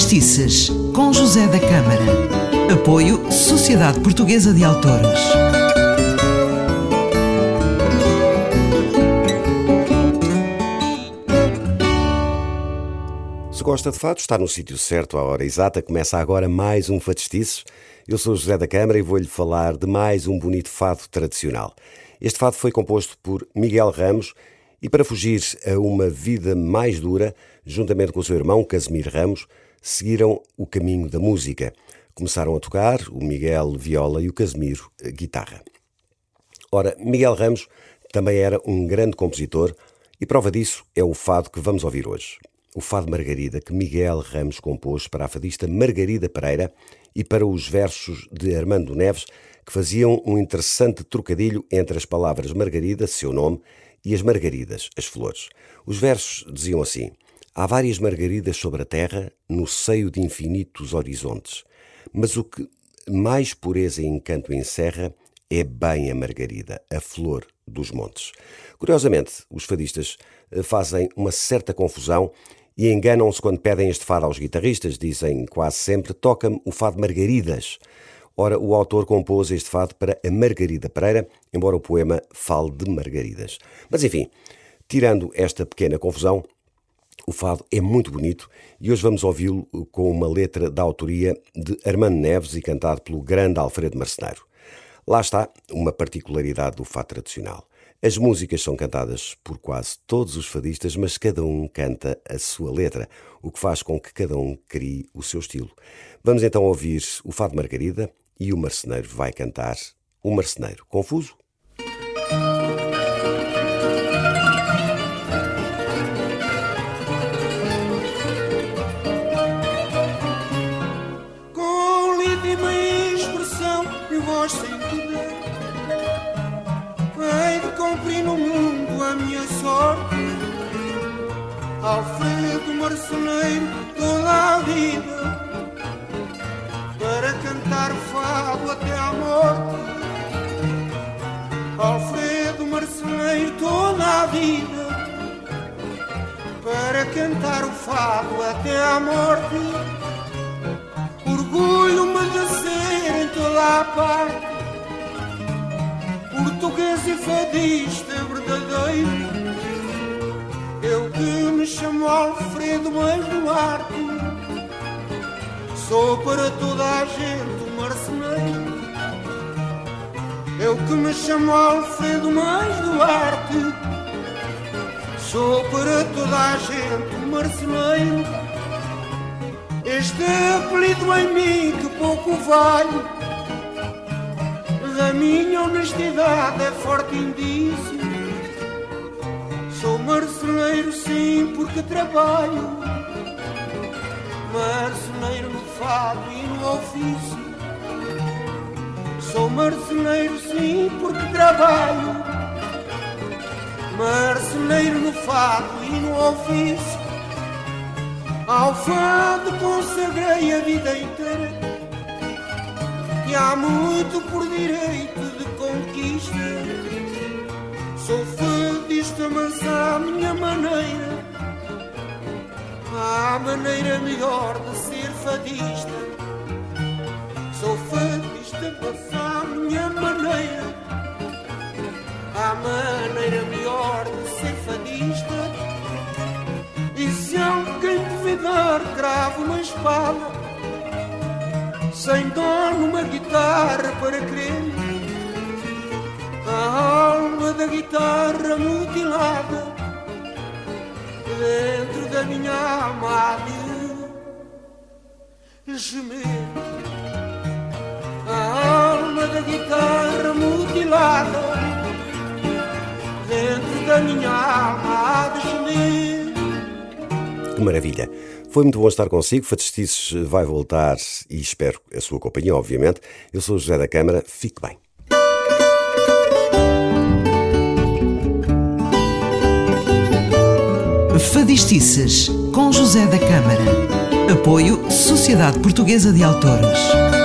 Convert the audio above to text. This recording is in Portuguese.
Fadistices, com José da Câmara. Apoio Sociedade Portuguesa de Autores. Se gosta de fado, está no sítio certo, à hora exata. Começa agora mais um Fadistices. Eu sou José da Câmara e vou-lhe falar de mais um bonito fado tradicional. Este fado foi composto por Miguel Ramos e para fugir a uma vida mais dura, juntamente com o seu irmão Casimiro Ramos, seguiram o caminho da música. Começaram a tocar o Miguel viola e o Casimiro guitarra. Ora, Miguel Ramos também era um grande compositor e prova disso é o fado que vamos ouvir hoje. O fado Margarida que Miguel Ramos compôs para a fadista Margarida Pereira e para os versos de Armando Neves, que faziam um interessante trocadilho entre as palavras Margarida, seu nome, e as margaridas, as flores. Os versos diziam assim: Há várias margaridas sobre a terra, no seio de infinitos horizontes, mas o que mais pureza e encanto encerra é bem a margarida, a flor dos montes. Curiosamente, os fadistas eh, fazem uma certa confusão e enganam-se quando pedem este fado aos guitarristas. Dizem quase sempre: toca-me o fado Margaridas. Ora, o autor compôs este fado para a Margarida Pereira, embora o poema fale de margaridas. Mas enfim, tirando esta pequena confusão, o fado é muito bonito e hoje vamos ouvi-lo com uma letra da autoria de Armando Neves e cantado pelo grande Alfredo Marceneiro. Lá está uma particularidade do fado tradicional. As músicas são cantadas por quase todos os fadistas, mas cada um canta a sua letra, o que faz com que cada um crie o seu estilo. Vamos então ouvir o Fado Margarida e o marceneiro vai cantar O Marceneiro. Confuso? Cumprir no mundo a minha sorte. Alfredo marceneiro toda a vida Para cantar fado até à morte. Alfredo marceneiro toda a vida Para cantar o fado até à morte. Orgulho-me de ser em toda a parte Português e fadista verdadeiro. Eu que me chamo Alfredo mas Duarte Sou para toda a gente um marceneiro. Eu que me chamo Alfredo mais Duarte Sou para toda a gente um marceneiro. Este apelido em mim que pouco vale minha honestidade é forte indício. Sou marceneiro sim porque trabalho. Marceneiro no fado e no ofício. Sou marceneiro sim porque trabalho. Marceneiro no fado e no ofício. Ao fado consagrei a vida inteira E há muito por direito de conquista. Sou fadista, mas à minha maneira. Há maneira melhor de ser fadista. Sou fadista, mas à minha maneira. Há maneira melhor de ser fadista. E se alguém duvidar, cravo uma espada Sem dó numa guitarra para crer. A alma da guitarra mutilada Dentro da minha de gemer A alma da guitarra mutilada Dentro da minha de gemer. Que maravilha! Foi muito bom estar consigo. Fadistices vai voltar e espero a sua companhia, obviamente. Eu sou José da Câmara. Fique bem. Fadistices, com José da Câmara. Apoio Sociedade Portuguesa de Autores.